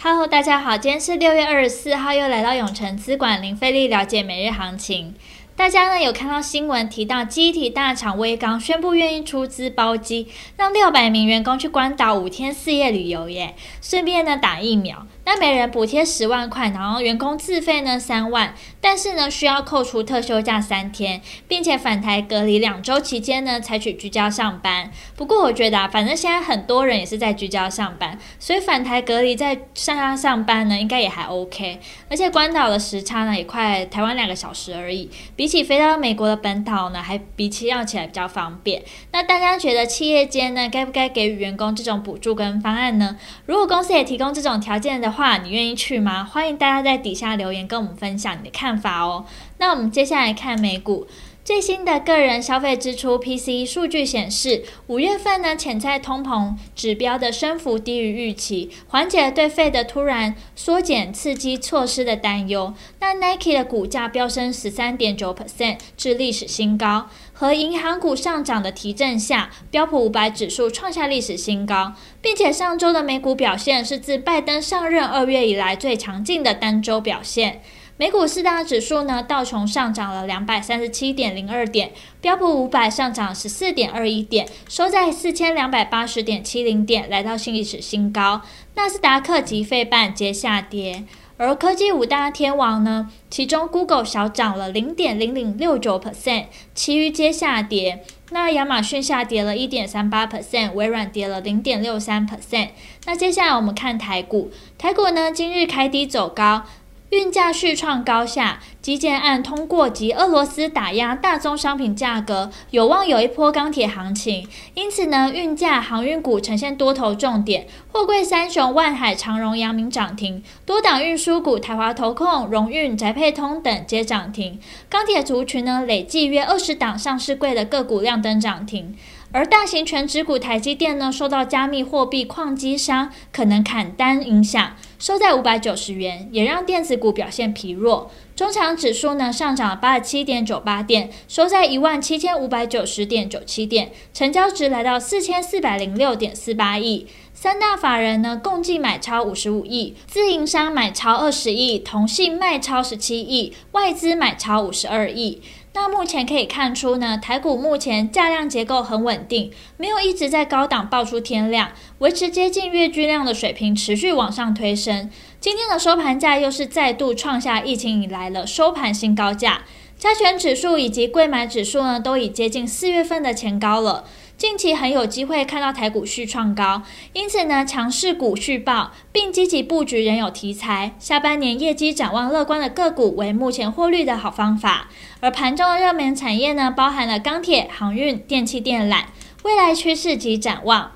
Hello，大家好，今天是六月二十四号，又来到永城资管林飞利了解每日行情。大家呢有看到新闻提到，机体大厂威刚宣布愿意出资包机，让六百名员工去关岛五天四夜旅游耶，顺便呢打疫苗。那每人补贴十万块，然后员工自费呢三万，但是呢需要扣除特休假三天，并且返台隔离两周期间呢采取居家上班。不过我觉得啊，反正现在很多人也是在居家上班，所以返台隔离在上上上班呢应该也还 OK。而且关岛的时差呢也快台湾两个小时而已，比起飞到美国的本岛呢还比起要起来比较方便。那大家觉得企业间呢该不该给予员工这种补助跟方案呢？如果公司也提供这种条件的话，话你愿意去吗？欢迎大家在底下留言跟我们分享你的看法哦。那我们接下来看美股最新的个人消费支出 PCE 数据显示，五月份呢潜在通膨指标的升幅低于预期，缓解了对 Fed 的突然缩减刺激措施的担忧。那 Nike 的股价飙升十三点九 percent 至历史新高，和银行股上涨的提振下，标普五百指数创下历史新高，并且上周的美股表现是自拜登上任二月以来最强劲的单周表现。美股四大指数呢，道琼上涨了两百三十七点零二点，标普五百上涨十四点二一点，收在四千两百八十点七零点，来到新历史新高。纳斯达克及费半皆下跌，而科技五大天王呢，其中 Google 小涨了零点零零六九 percent，其余皆下跌。那亚马逊下跌了一点三八 percent，微软跌了零点六三 percent。那接下来我们看台股，台股呢今日开低走高。运价续创高下，基建案通过及俄罗斯打压大宗商品价格，有望有一波钢铁行情。因此呢，运价航运股呈现多头重点，货柜三雄万海、长荣、阳明涨停，多档运输股台华投控、荣运、宅配通等皆涨停。钢铁族群呢，累计约二十档上市柜的个股亮灯涨停。而大型权值股台积电呢，受到加密货币矿机商可能砍单影响，收在五百九十元，也让电子股表现疲弱。中场指数呢上涨八十七点九八点，收在一万七千五百九十点九七点，成交值来到四千四百零六点四八亿。三大法人呢共计买超五十五亿，自营商买超二十亿，同信卖超十七亿，外资买超五十二亿。那目前可以看出呢，台股目前价量结构很稳定，没有一直在高档爆出天量，维持接近月均量的水平，持续往上推升。今天的收盘价又是再度创下疫情以来的收盘新高价，加权指数以及柜买指数呢，都已接近四月份的前高了。近期很有机会看到台股续创高，因此呢，强势股续报，并积极布局仍有题材。下半年业绩展望乐观的个股为目前获利的好方法。而盘中的热门产业呢，包含了钢铁、航运、电气电缆，未来趋势及展望。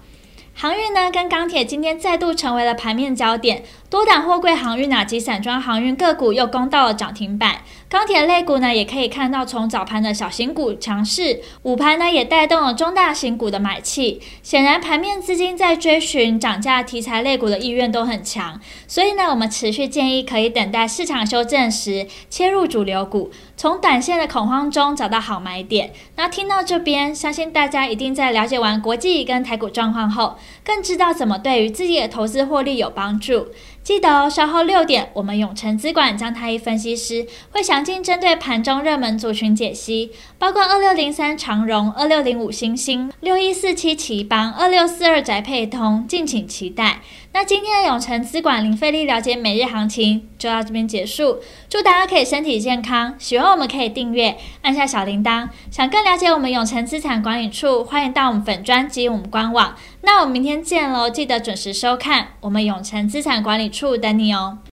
航运呢，跟钢铁今天再度成为了盘面焦点，多档货柜航运啊及散装航运个股又攻到了涨停板。钢铁类股呢，也可以看到从早盘的小型股强势，午盘呢也带动了中大型股的买气。显然，盘面资金在追寻涨价题材类股的意愿都很强，所以呢，我们持续建议可以等待市场修正时切入主流股。从短线的恐慌中找到好买点。那听到这边，相信大家一定在了解完国际跟台股状况后，更知道怎么对于自己的投资获利有帮助。记得哦，稍后六点，我们永诚资管将太一分析师会详尽针对盘中热门族群解析，包括二六零三长荣、二六零五星星、六一四七旗邦、二六四二宅配通，敬请期待。那今天的永诚资管零费力了解每日行情就到这边结束，祝大家可以身体健康。喜欢我们可以订阅，按下小铃铛。想更了解我们永诚资产管理处，欢迎到我们粉专及我们官网。那我们明天见喽，记得准时收看我们永诚资产管理处等你哦。